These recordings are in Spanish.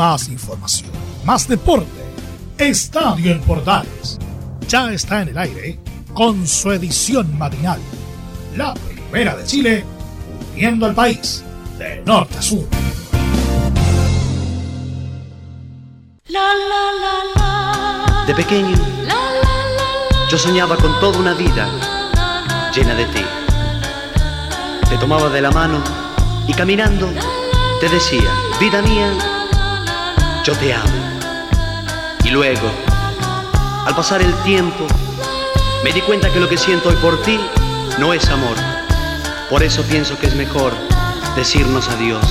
más información, más deporte. Estadio en Portales ya está en el aire con su edición matinal. La primera de Chile, uniendo al país de norte a sur. De pequeño, yo soñaba con toda una vida llena de ti. Te tomaba de la mano y caminando te decía, vida mía, yo te amo. Y luego, al pasar el tiempo, me di cuenta que lo que siento hoy por ti no es amor. Por eso pienso que es mejor decirnos adiós.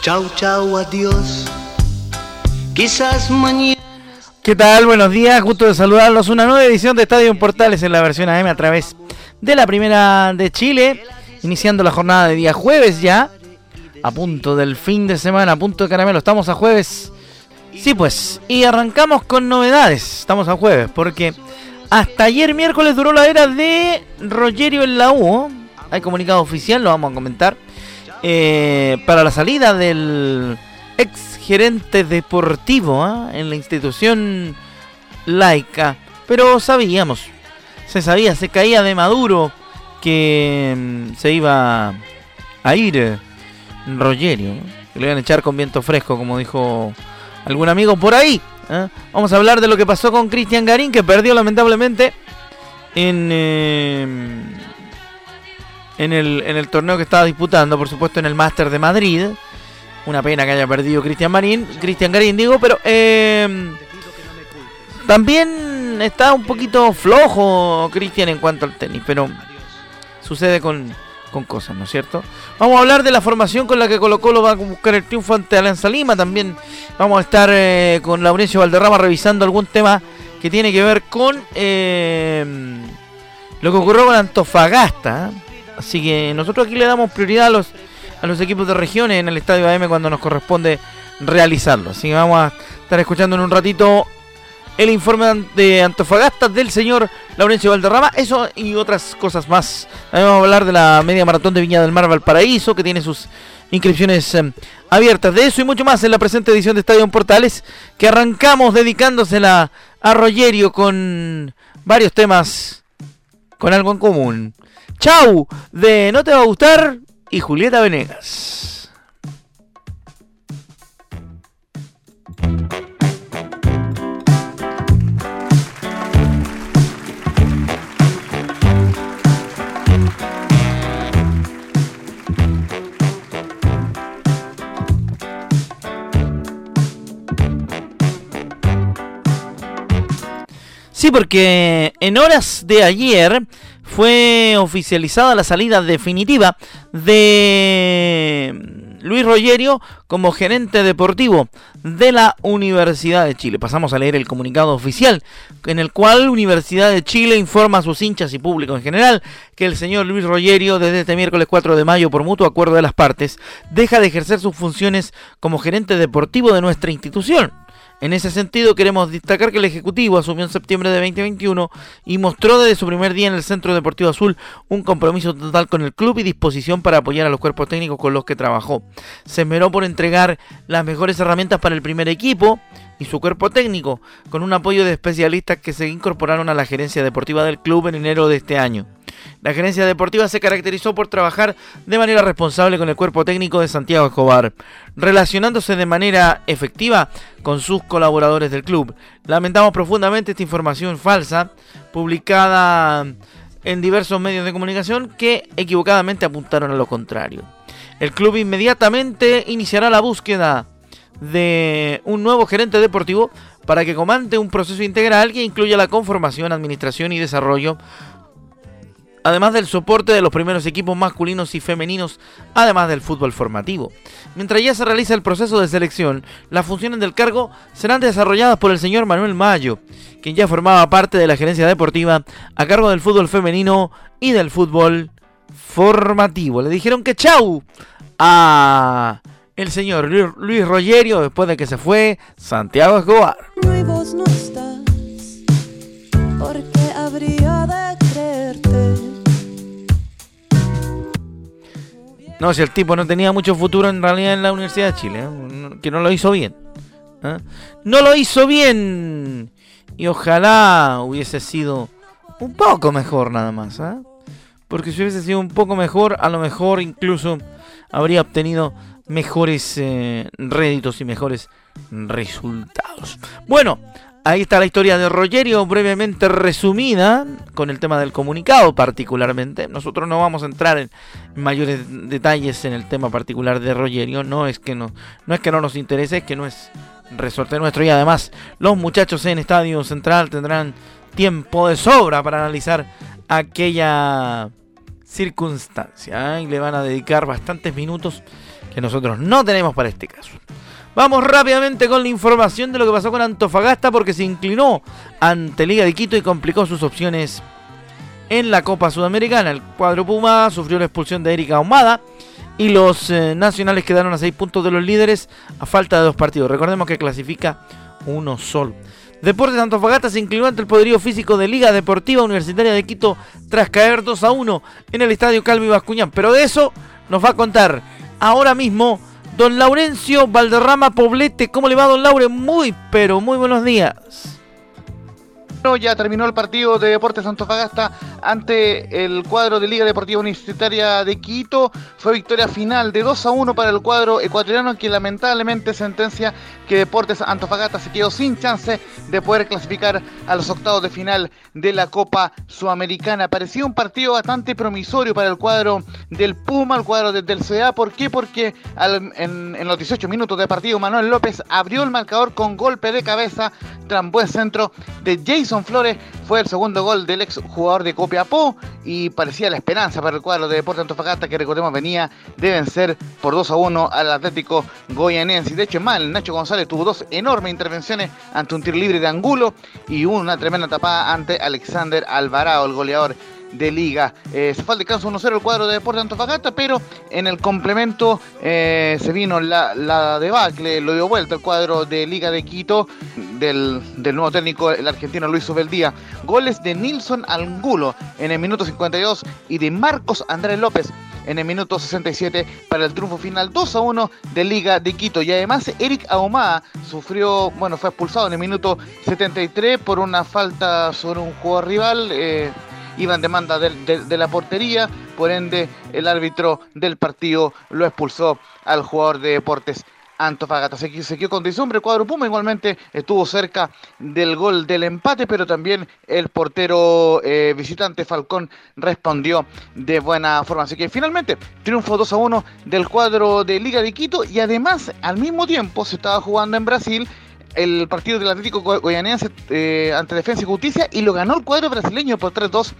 Chau, chau, adiós. Quizás mañana. ¿Qué tal? Buenos días, gusto de saludarlos. Una nueva edición de Estadio Portales en la versión AM a través de la primera de Chile. Iniciando la jornada de día jueves ya. A punto del fin de semana, a punto de caramelo. Estamos a jueves. Sí, pues. Y arrancamos con novedades. Estamos a jueves porque hasta ayer miércoles duró la era de Rogerio en la U. Hay comunicado oficial, lo vamos a comentar. Eh, para la salida del ex gerente deportivo ¿ah? en la institución laica. Pero sabíamos, se sabía, se caía de Maduro que mm, se iba a ir eh, Rogerio. Que lo iban a echar con viento fresco, como dijo algún amigo por ahí. ¿ah? Vamos a hablar de lo que pasó con Cristian Garín, que perdió lamentablemente en, eh, en, el, en el torneo que estaba disputando, por supuesto en el Máster de Madrid. Una pena que haya perdido Cristian Marín, Cristian Garín digo, pero eh, también está un poquito flojo Cristian en cuanto al tenis, pero sucede con, con cosas, ¿no es cierto? Vamos a hablar de la formación con la que Colo Colo va a buscar el triunfo ante Alianza Lima. También vamos a estar eh, con Laurencio Valderrama revisando algún tema que tiene que ver con eh, lo que ocurrió con Antofagasta. Así que nosotros aquí le damos prioridad a los, a los equipos de regiones en el Estadio AM cuando nos corresponde realizarlo. Así que vamos a estar escuchando en un ratito el informe de Antofagasta del señor Laurencio Valderrama. Eso y otras cosas más. También vamos a hablar de la media maratón de Viña del Mar Valparaíso, que tiene sus inscripciones eh, abiertas. De eso y mucho más en la presente edición de Estadio en Portales, que arrancamos dedicándosela a Rogerio con varios temas con algo en común. Chau, de No Te Va a Gustar y Julieta Venegas. Sí, porque en horas de ayer fue oficializada la salida definitiva de Luis Rogerio como gerente deportivo de la Universidad de Chile. Pasamos a leer el comunicado oficial en el cual Universidad de Chile informa a sus hinchas y público en general que el señor Luis Rogerio desde este miércoles 4 de mayo por mutuo acuerdo de las partes deja de ejercer sus funciones como gerente deportivo de nuestra institución. En ese sentido, queremos destacar que el Ejecutivo asumió en septiembre de 2021 y mostró desde su primer día en el Centro Deportivo Azul un compromiso total con el club y disposición para apoyar a los cuerpos técnicos con los que trabajó. Se esmeró por entregar las mejores herramientas para el primer equipo y su cuerpo técnico, con un apoyo de especialistas que se incorporaron a la gerencia deportiva del club en enero de este año. La gerencia deportiva se caracterizó por trabajar de manera responsable con el cuerpo técnico de Santiago Escobar, relacionándose de manera efectiva con sus colaboradores del club. Lamentamos profundamente esta información falsa publicada en diversos medios de comunicación que equivocadamente apuntaron a lo contrario. El club inmediatamente iniciará la búsqueda de un nuevo gerente deportivo para que comande un proceso integral que incluya la conformación, administración y desarrollo además del soporte de los primeros equipos masculinos y femeninos, además del fútbol formativo. Mientras ya se realiza el proceso de selección, las funciones del cargo serán desarrolladas por el señor Manuel Mayo, quien ya formaba parte de la gerencia deportiva a cargo del fútbol femenino y del fútbol formativo. Le dijeron que chau a el señor Luis Rogerio después de que se fue Santiago Escobar. No, si el tipo no tenía mucho futuro en realidad en la Universidad de Chile, ¿eh? que no lo hizo bien. ¿eh? No lo hizo bien. Y ojalá hubiese sido un poco mejor nada más. ¿eh? Porque si hubiese sido un poco mejor, a lo mejor incluso habría obtenido mejores réditos y mejores resultados. Bueno, Ahí está la historia de Rogerio, brevemente resumida, con el tema del comunicado particularmente. Nosotros no vamos a entrar en mayores detalles en el tema particular de Rogerio. No es que no, no es que no nos interese, es que no es resorte nuestro. Y además, los muchachos en Estadio Central tendrán tiempo de sobra para analizar aquella circunstancia. ¿eh? Y le van a dedicar bastantes minutos que nosotros no tenemos para este caso. Vamos rápidamente con la información de lo que pasó con Antofagasta porque se inclinó ante Liga de Quito y complicó sus opciones en la Copa Sudamericana. El cuadro Puma sufrió la expulsión de Erika Ahumada y los eh, nacionales quedaron a 6 puntos de los líderes a falta de dos partidos. Recordemos que clasifica uno solo. Deportes Antofagasta se inclinó ante el poderío físico de Liga Deportiva Universitaria de Quito tras caer 2 a 1 en el estadio Calvi Bascuñán. Pero de eso nos va a contar ahora mismo Don Laurencio Valderrama Poblete, ¿cómo le va, don Laure? Muy, pero muy buenos días ya terminó el partido de Deportes Antofagasta ante el cuadro de Liga Deportiva Universitaria de Quito. Fue victoria final de 2 a 1 para el cuadro ecuatoriano que lamentablemente sentencia que Deportes Antofagasta se quedó sin chance de poder clasificar a los octavos de final de la Copa Sudamericana. Parecía un partido bastante promisorio para el cuadro del Puma, el cuadro del CA. ¿Por qué? Porque en, en, los 18 minutos de partido Manuel López abrió el marcador con golpe de cabeza tras buen centro de Jason Flores fue el segundo gol del ex jugador de Copiapó y parecía la esperanza para el cuadro de Deportes Antofagasta que recordemos venía de vencer por 2 a 1 al Atlético Goyanense. De hecho, mal, Nacho González tuvo dos enormes intervenciones ante un tiro libre de Angulo y una tremenda tapada ante Alexander Alvarado, el goleador de liga. Eh, se fue al descanso 1-0 el cuadro de Deportes Antofagasta, pero en el complemento eh, se vino la, la, debacle, lo dio vuelta el cuadro de Liga de Quito del, nuevo técnico, el argentino Luis Ubeldía. Goles de Nilson Angulo en el minuto 52 y de Marcos Andrés López en el minuto 67 para el triunfo final 2 a 1 de Liga de Quito. Y además Eric Ahumada sufrió, bueno, fue expulsado en el minuto 73 por una falta sobre un jugador rival. Eh, iba en demanda de, la portería, por ende el árbitro del partido lo expulsó al jugador de deportes Antofagasta. Se, se quedó con diciembre el cuadro Puma igualmente estuvo cerca del gol del empate, pero también el portero eh, visitante Falcón respondió de buena forma. Así que finalmente triunfo 2 a 1 del cuadro de Liga de Quito y además al mismo tiempo se estaba jugando en Brasil el partido del Atlético Goianiense eh, ante Defensa y Justicia y lo ganó el cuadro brasileño por 3-2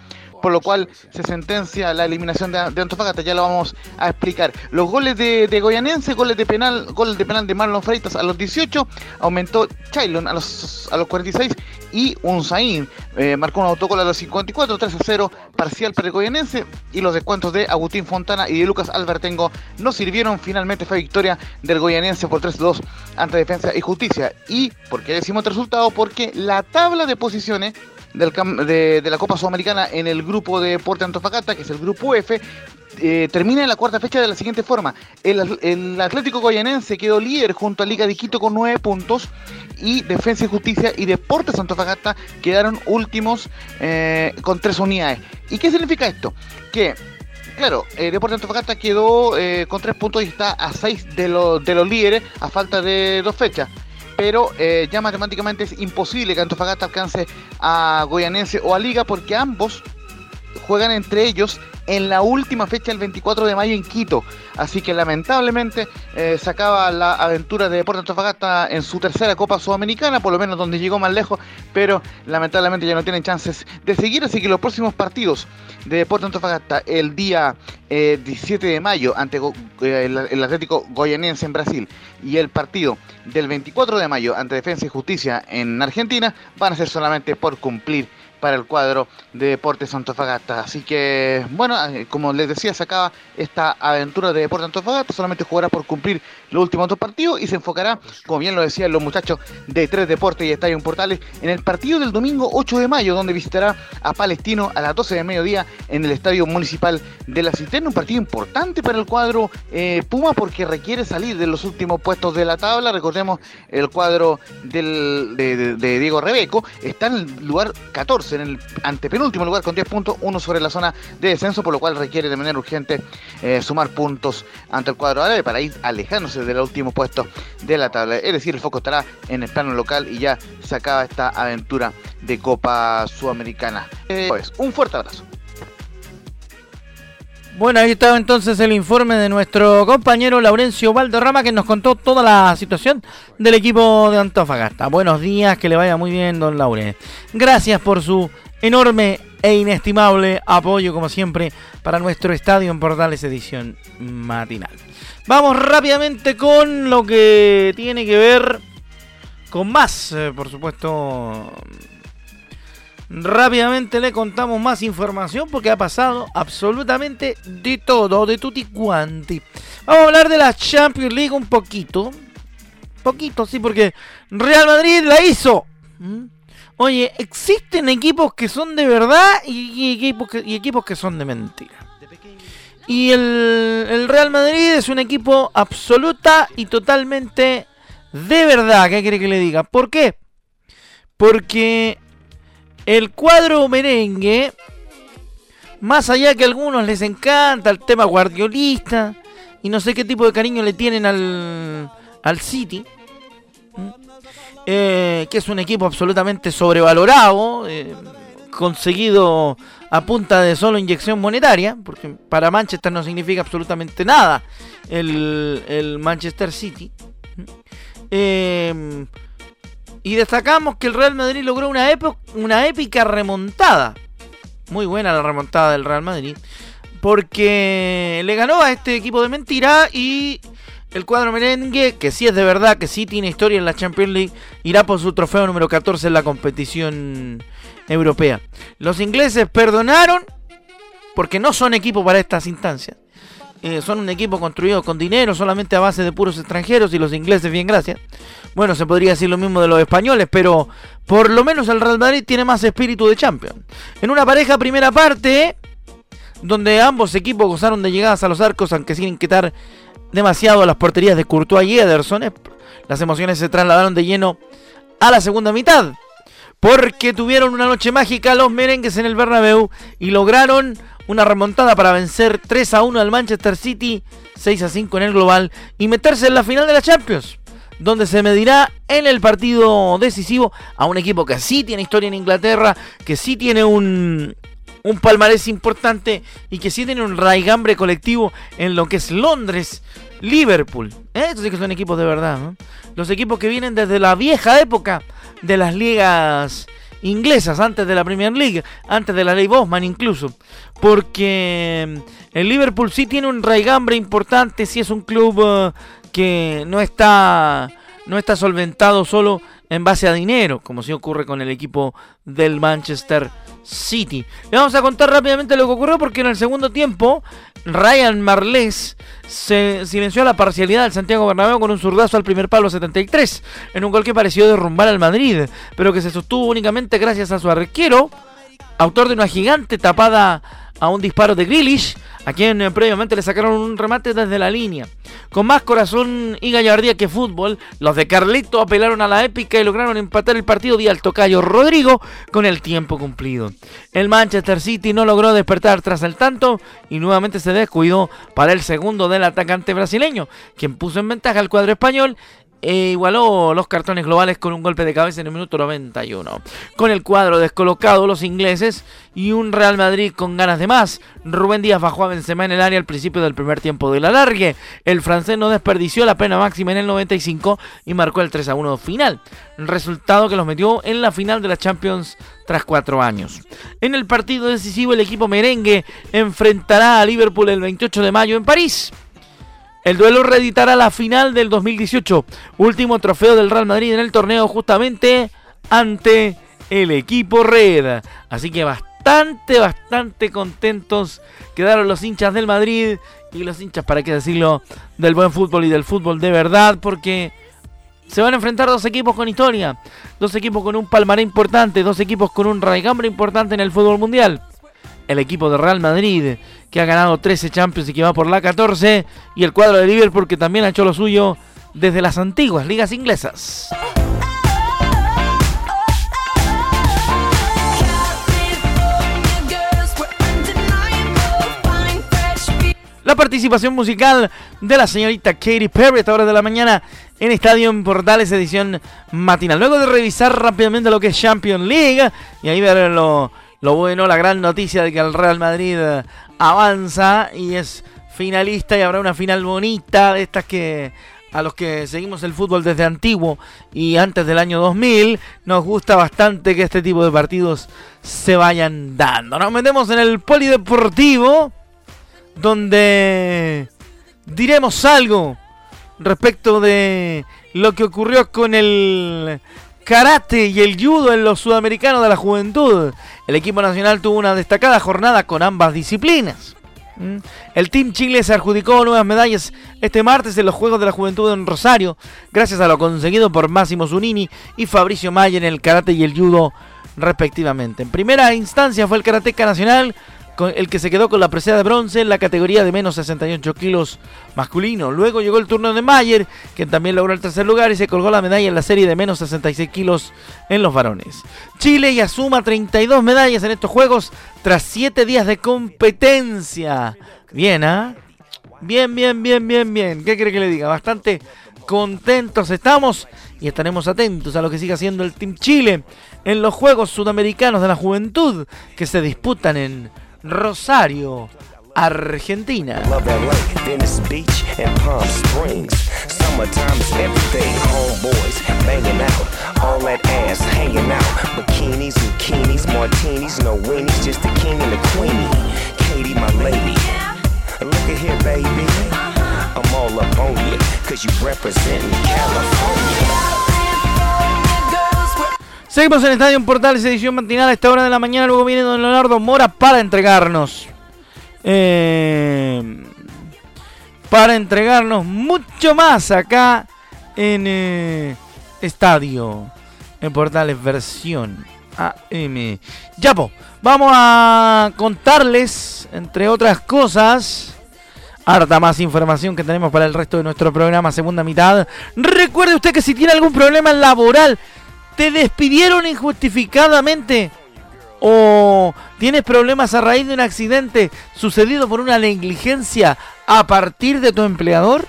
por lo cual se sentencia la eliminación de, Antofagasta, ya lo vamos a explicar. Los goles de, de Goyanense, goles de penal, goles de penal de Marlon Freitas a los 18, aumentó Chaylon a los, a los 46 y Unzaín eh, marcó un autogol a los 54, 3 0 parcial para el Goyanense y los descuentos de Agustín Fontana y de Lucas Albertengo no sirvieron, finalmente fue victoria del Goyanense por 3-2 ante Defensa y Justicia. ¿Y por qué decimos el resultado? Porque la tabla de posiciones de, la Copa Sudamericana en el grupo de Deporte Antofagasta, que es el grupo F, eh, termina en la cuarta fecha de la siguiente forma. El, Atlético Goyanense quedó líder junto a Liga de Quito con nueve puntos y Defensa y Justicia y Deportes Antofagasta quedaron últimos eh, con tres unidades. ¿Y qué significa esto? Que claro, eh, Deportes Antofagasta quedó con tres puntos y está a seis de, de los líderes a falta de dos fechas pero eh, ya matemáticamente es imposible que Antofagasta alcance a Goyanense o a Liga porque ambos juegan entre ellos en la última fecha el 24 de mayo en Quito. Así que lamentablemente eh, se acaba la aventura de Deportes Antofagasta en su tercera Copa Sudamericana, por lo menos donde llegó más lejos, pero lamentablemente ya no tienen chances de seguir. Así que los próximos partidos de Deportes Antofagasta el día 17 eh, de mayo ante eh, el, Atlético Goyanense en Brasil y el partido del 24 de mayo ante Defensa y Justicia en Argentina van a ser solamente por cumplir para el cuadro de Deportes Antofagasta. Así que, bueno, eh, como les decía, se acaba esta aventura de Deportes Antofagasta, solamente jugará por cumplir los últimos dos partidos y se enfocará, como bien lo decían los muchachos de Tres Deportes y Estadio Portales, en el partido del domingo 8 de mayo, donde visitará a Palestino a las 12 de mediodía en el Estadio Municipal de la Cisterna. Un partido importante para el cuadro eh, Puma porque requiere salir de los últimos puestos de la tabla. Recordemos, el cuadro del, de, de Diego Rebeco está en el lugar 14, en el antepenúltimo lugar con 10 puntos, uno sobre la zona de descenso, por lo cual requiere de manera urgente eh, sumar puntos ante el cuadro árabe para ir alejándose del último puesto de la tabla. Es decir, el foco estará en el plano local y ya se acaba esta aventura de Copa Sudamericana. Eh, pues, un fuerte abrazo. Bueno, ahí estaba entonces el informe de nuestro compañero Laurencio Valderrama que nos contó toda la situación del equipo de Antofagasta. Buenos días, que le vaya muy bien, don Laure. Gracias por su enorme e inestimable apoyo, como siempre, para nuestro estadio en Portales Edición Matinal. Vamos rápidamente con lo que tiene que ver con más, eh, por supuesto. Rápidamente le contamos más información porque ha pasado absolutamente de todo, de tutti quanti. Vamos a hablar de la Champions League un poquito. Poquito, sí, porque Real Madrid la hizo. ¿Mm? Oye, existen equipos que son de verdad y, equipos, que, y equipos que son de mentira. Y el, Real Madrid es un equipo absoluta y totalmente de verdad. ¿Qué quiere que le diga? ¿Por qué? Porque el cuadro merengue, más allá que a algunos les encanta el tema guardiolista y no sé qué tipo de cariño le tienen al, al City, eh, que es un equipo absolutamente sobrevalorado, eh, conseguido a punta de solo inyección monetaria, porque para Manchester no significa absolutamente nada el, Manchester City. Y destacamos que el Real Madrid logró una, una épica remontada. Muy buena la remontada del Real Madrid. Porque le ganó a este equipo de mentira y el cuadro merengue, que sí es de verdad, que sí tiene historia en la Champions League, irá por su trofeo número 14 en la competición europea. Los ingleses perdonaron porque no son equipo para estas instancias. Eh, son un equipo construido con dinero solamente a base de puros extranjeros y los ingleses bien gracias. Bueno, se podría decir lo mismo de los españoles, pero por lo menos el Real Madrid tiene más espíritu de champion. En una pareja primera parte, donde ambos equipos gozaron de llegadas a los arcos, aunque sin inquietar demasiado las porterías de Courtois y Ederson. Eh, las emociones se trasladaron de lleno a la segunda mitad. Porque tuvieron una noche mágica los merengues en el Bernabéu y lograron una remontada para vencer 3 a 1 al Manchester City, 6 a 5 en el global y meterse en la final de la Champions, donde se medirá en el partido decisivo a un equipo que sí tiene historia en Inglaterra, que sí tiene un, un palmarés importante y que sí tiene un raigambre colectivo en lo que es Londres, Liverpool. ¿Eh? Estos sí que son equipos de verdad. Los equipos que vienen desde la vieja época de las ligas inglesas, antes de la Premier League, antes de la ley Bosman incluso. Porque el Liverpool sí tiene un raigambre importante, sí es un club eh, que no está, no está solventado solo en base a dinero, como si ocurre con el equipo del Manchester City. Le vamos a contar rápidamente lo que ocurrió porque en el segundo tiempo Ryan Marles se silenció a la parcialidad del Santiago Bernabéu con un zurdazo al primer palo 73 en un gol que pareció derrumbar al Madrid, pero que se sostuvo únicamente gracias a su arquero, autor de una gigante tapada a un disparo de Grealish, a quien eh, previamente le sacaron un remate desde la línea. Con más corazón y gallardía que fútbol, los de Carlito apelaron a la épica y lograron empatar el partido de al tocayo Rodrigo con el tiempo cumplido. El Manchester City no logró despertar tras el tanto y nuevamente se descuidó para el segundo del atacante brasileño, quien puso en ventaja al cuadro español e igualó los cartones globales con un golpe de cabeza en el minuto 91. Con el cuadro descolocado, los ingleses y un Real Madrid con ganas de más. Rubén Díaz bajó a Benzema en el área al principio del primer tiempo de la largue. El francés no desperdició la pena máxima en el 95 y marcó el 3 a 1 final. Resultado que los metió en la final de la Champions tras cuatro años. En el partido decisivo, el equipo merengue enfrentará a Liverpool el 28 de mayo en París. El duelo reeditará la final del 2018, último trofeo del Real Madrid en el torneo justamente ante el equipo Red. Así que bastante, bastante contentos quedaron los hinchas del Madrid y los hinchas, para qué decirlo, del buen fútbol y del fútbol de verdad, porque se van a enfrentar dos equipos con historia, dos equipos con un palmaré importante, dos equipos con un raigambre importante en el fútbol mundial. El equipo de Real Madrid, que ha ganado 13 Champions y que va por la 14, y el cuadro de Liverpool, que también ha hecho lo suyo desde las antiguas ligas inglesas. la participación musical de la señorita Katy Perry a esta hora de la mañana en Estadio Portales edición matinal. Luego de revisar rápidamente lo que es Champions League y ahí ver lo, lo bueno, la gran noticia de que el Real Madrid avanza y es finalista y habrá una final bonita de estas que a los que seguimos el fútbol desde antiguo y antes del año 2000, nos gusta bastante que este tipo de partidos se vayan dando. Nos metemos en el polideportivo donde diremos algo respecto de lo que ocurrió con el karate y el judo en los sudamericanos de la juventud. El equipo nacional tuvo una destacada jornada con ambas disciplinas. ¿Mm? El Team Chile se adjudicó nuevas medallas este martes en los Juegos de la Juventud en Rosario, gracias a lo conseguido por Máximo Zunini y Fabricio Mayer en el karate y el judo respectivamente. En primera instancia fue el karateca nacional el que se quedó con la presea de bronce en la categoría de menos 68 kilos masculino. Luego llegó el turno de Mayer, quien también logró el tercer lugar y se colgó la medalla en la serie de menos 66 kilos en los varones. Chile ya suma 32 medallas en estos juegos tras 7 días de competencia. Bien, ¿ah? Bien, bien, bien, bien, bien. ¿Qué quiere que le diga? Bastante contentos estamos y estaremos atentos a lo que siga haciendo el Team Chile en los Juegos Sudamericanos de la Juventud que se disputan en Rosario, Argentina. Everything. Homeboys banging out, all that ass hanging out. Bikinis, bikinis, martinis, no weenies, just the king and the queenie. Katie, my lady. Look at here, baby. I'm all up on you, cause you representing California. Seguimos en Estadio Portales, edición matinal a esta hora de la mañana. Luego viene don Leonardo Mora para entregarnos. Eh, para entregarnos mucho más acá en eh, Estadio en Portales versión AM. Ya, po, vamos a contarles, entre otras cosas, harta más información que tenemos para el resto de nuestro programa, segunda mitad. Recuerde usted que si tiene algún problema laboral, te despidieron injustificadamente o tienes problemas a raíz de un accidente sucedido por una negligencia a partir de tu empleador?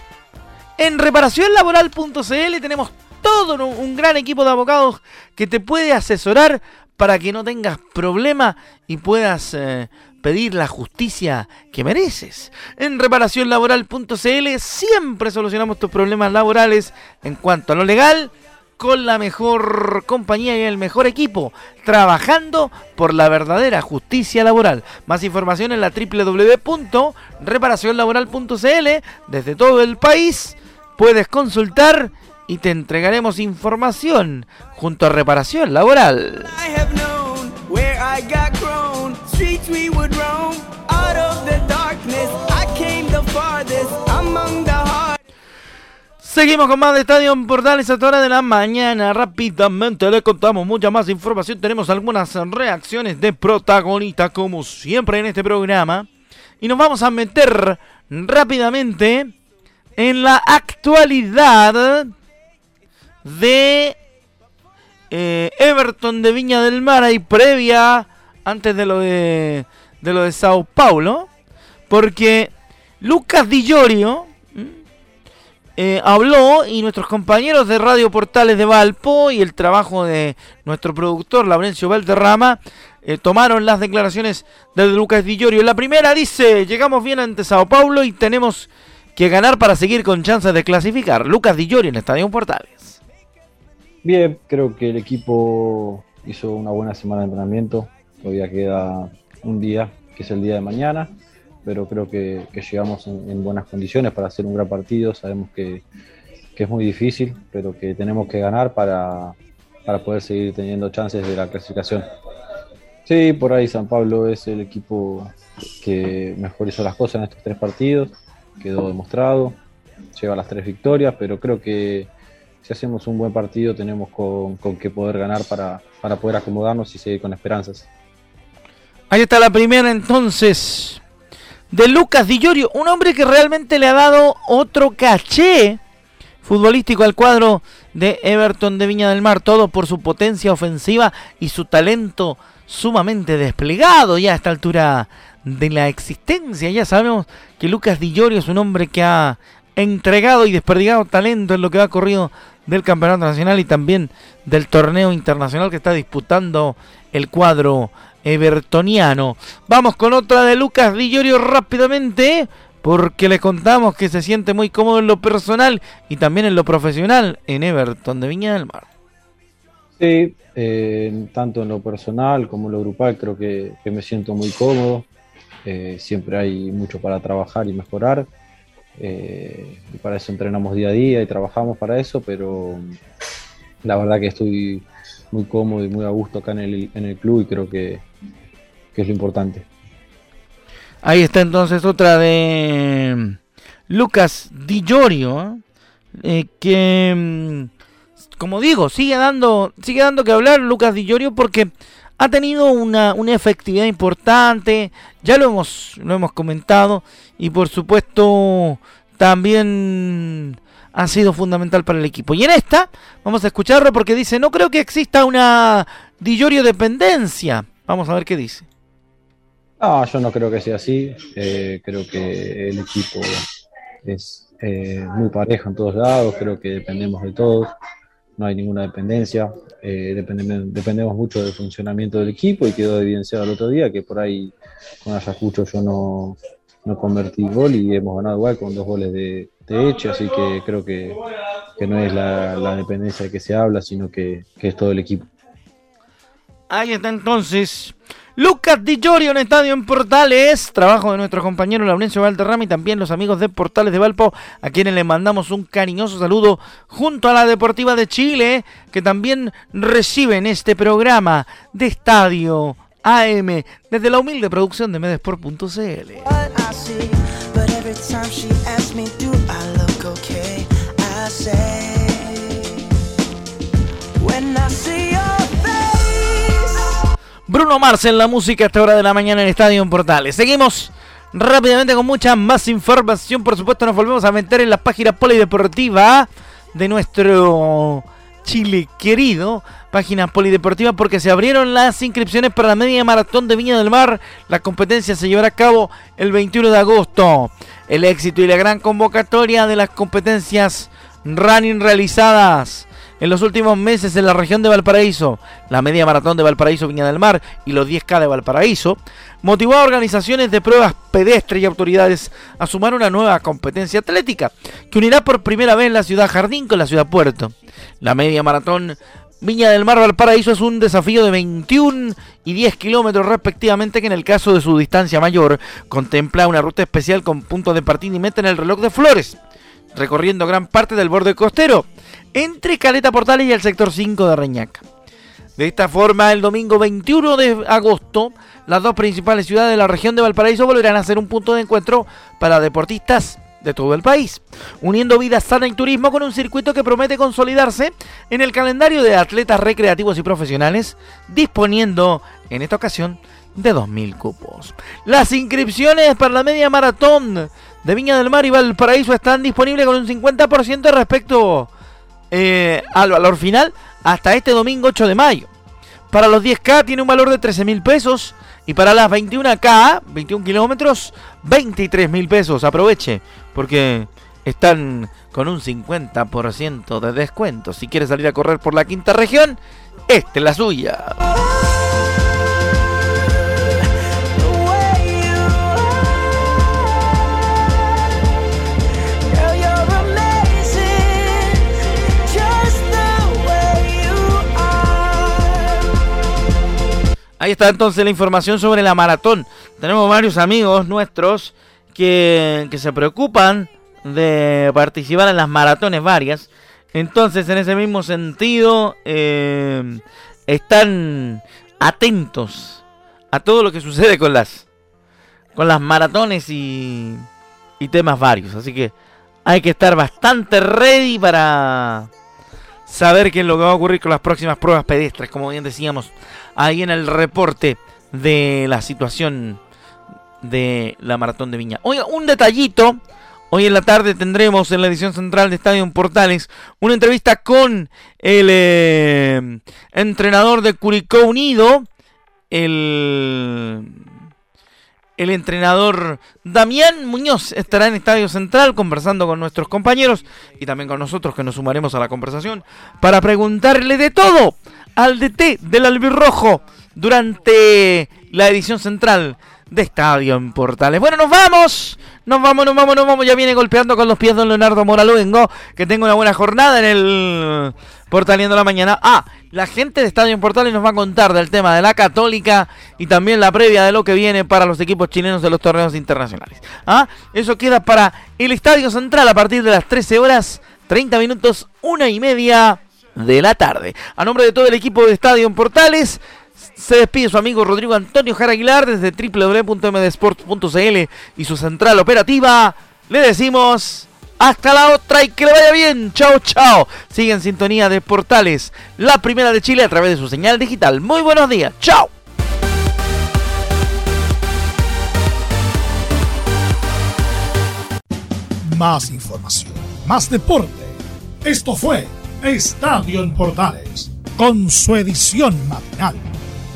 En reparacionlaboral.cl tenemos todo un gran equipo de abogados que te puede asesorar para que no tengas problema y puedas eh, pedir la justicia que mereces. En reparacionlaboral.cl siempre solucionamos tus problemas laborales en cuanto a lo legal con la mejor compañía y el mejor equipo, trabajando por la verdadera justicia laboral. Más información en la www.reparacionlaboral.cl. Desde todo el país puedes consultar y te entregaremos información junto a Reparación Laboral. Seguimos con más de Estadio Portales a esta hora de la mañana. Rápidamente le contamos mucha más información. Tenemos algunas reacciones de protagonistas, como siempre en este programa. Y nos vamos a meter rápidamente en la actualidad de eh, Everton de Viña del Mar y previa antes de lo de, de lo de Sao Paulo. Porque Lucas Di Giorgio eh, habló y nuestros compañeros de Radio Portales de Valpo y el trabajo de nuestro productor Laurencio Valderrama eh, tomaron las declaraciones de Lucas Di La primera dice, llegamos bien ante Sao Paulo y tenemos que ganar para seguir con chances de clasificar. Lucas Di en Estadio Portales. Bien, creo que el equipo hizo una buena semana de entrenamiento. Todavía queda un día, que es el día de mañana pero creo que, llegamos en, buenas condiciones para hacer un gran partido. Sabemos que, es muy difícil, pero que tenemos que ganar para, para poder seguir teniendo chances de la clasificación. Sí, por ahí San Pablo es el equipo que mejor hizo las cosas en estos tres partidos, quedó demostrado, lleva las tres victorias, pero creo que si hacemos un buen partido tenemos con, con que poder ganar para, para poder acomodarnos y seguir con esperanzas. Ahí está la primera entonces de Lucas Di Llorio, un hombre que realmente le ha dado otro caché futbolístico al cuadro de Everton de Viña del Mar, todo por su potencia ofensiva y su talento sumamente desplegado ya a esta altura de la existencia. Ya sabemos que Lucas Di Llorio es un hombre que ha entregado y desperdigado talento en lo que va corrido del Campeonato Nacional y también del torneo internacional que está disputando el cuadro evertoniano. Vamos con otra de Lucas Di Llorio rápidamente porque le contamos que se siente muy cómodo en lo personal y también en lo profesional en Everton de Viña del Mar. Sí, tanto en lo personal como en lo grupal creo que, me siento muy cómodo. Eh, siempre hay mucho para trabajar y mejorar. Eh, y para eso entrenamos día a día y trabajamos para eso, pero la verdad que estoy muy cómodo y muy a gusto acá en el, en el club y creo que, que es lo importante. Ahí está entonces otra de mm, Lucas Di Giorgio, eh, que mm, como digo, sigue dando, sigue dando que hablar Lucas Di Giorgio porque ha tenido una, una, efectividad importante, ya lo hemos, lo hemos comentado, y por supuesto también ha sido fundamental para el equipo. Y en esta, vamos a escucharlo porque dice, no creo que exista una Di Giorgio dependencia. Vamos a ver qué dice. No, yo no creo que sea así. Eh, creo que el equipo es eh, muy parejo en todos lados. Creo que dependemos de todos. No hay ninguna dependencia. Eh, dependemos, dependemos mucho del funcionamiento del equipo y quedó evidenciado el otro día que por ahí con Ayacucho yo no, no convertí gol y hemos ganado igual con dos goles de, hecho. Así que creo que, que no es la, dependencia de que se habla, sino que, que es todo el equipo. Ahí está entonces Lucas Di Giorgio en Estadio en Portales. Trabajo de nuestro compañero Laurencio Valderrama y también los amigos de Portales de Valpo, a quienes le mandamos un cariñoso saludo junto a la Deportiva de Chile, que también reciben este programa de Estadio AM desde la humilde producción de Medesport.cl. Bruno Mars en la música a esta hora de la mañana en el Estadio en Portales. Seguimos rápidamente con mucha más información. Por supuesto, nos volvemos a meter en la página polideportiva de nuestro Chile querido. Página polideportiva porque se abrieron las inscripciones para la media maratón de Viña del Mar. La competencia se llevará a cabo el 21 de agosto. El éxito y la gran convocatoria de las competencias running realizadas en los últimos meses en la región de Valparaíso, la media maratón de Valparaíso Viña del Mar y los 10K de Valparaíso, motivó a organizaciones de pruebas pedestres y autoridades a sumar una nueva competencia atlética que unirá por primera vez la ciudad Jardín con la ciudad Puerto. La media maratón Viña del Mar Valparaíso es un desafío de 21 y 10 kilómetros respectivamente que en el caso de su distancia mayor contempla una ruta especial con puntos de partida y meta en el reloj de flores, recorriendo gran parte del borde costero entre Caleta Portales y el sector 5 de Reñaca. De esta forma, el domingo 21 de agosto, las dos principales ciudades de la región de Valparaíso volverán a ser un punto de encuentro para deportistas de todo el país, uniendo vida sana y turismo con un circuito que promete consolidarse en el calendario de atletas recreativos y profesionales, disponiendo en esta ocasión de 2.000 cupos. Las inscripciones para la media maratón de Viña del Mar y Valparaíso están disponibles con un 50% respecto eh, al valor final hasta este domingo 8 de mayo. Para los 10K tiene un valor de 13 mil pesos y para las 21K, 21 kilómetros, 23 mil pesos. Aproveche porque están con un 50% de descuento. Si quieres salir a correr por la quinta región, esta es la suya. Ahí está entonces la información sobre la maratón. Tenemos varios amigos nuestros que, se preocupan de participar en las maratones varias. Entonces, en ese mismo sentido, eh, están atentos a todo lo que sucede con las con las maratones y, y temas varios. Así que hay que estar bastante ready para saber qué es lo que va a ocurrir con las próximas pruebas pedestres, como bien decíamos ahí en el reporte de la situación de la maratón de Viña. Oiga, un detallito. Hoy en la tarde tendremos en la edición central de Estadio Portales una entrevista con el eh, entrenador de Curicó Unido, el, el entrenador Damián Muñoz estará en Estadio Central conversando con nuestros compañeros y también con nosotros que nos sumaremos a la conversación para preguntarle de todo al DT del Albirrojo durante la edición central de Estadio en Portales. Bueno, nos vamos. Nos vamos, nos vamos, nos vamos. Ya viene golpeando con los pies don Leonardo Moraluengo. Que tenga una buena jornada en el Portaleando la mañana. Ah, la gente de Estadio en Portales nos va a contar del tema de la Católica y también la previa de lo que viene para los equipos chilenos de los torneos internacionales. Ah, eso queda para el Estadio Central a partir de las 13 horas, 30 minutos, una y media de la tarde. A nombre de todo el equipo de Estadio en Portales. Se despide su amigo Rodrigo Antonio Jara Aguilar desde www.mdsports.cl y su central operativa. Le decimos hasta la otra y que le vaya bien. Chao, chao. Sigue en sintonía de Portales, la primera de Chile a través de su señal digital. Muy buenos días. Chao. Más información, más deporte. Esto fue Estadio en Portales, con su edición matinal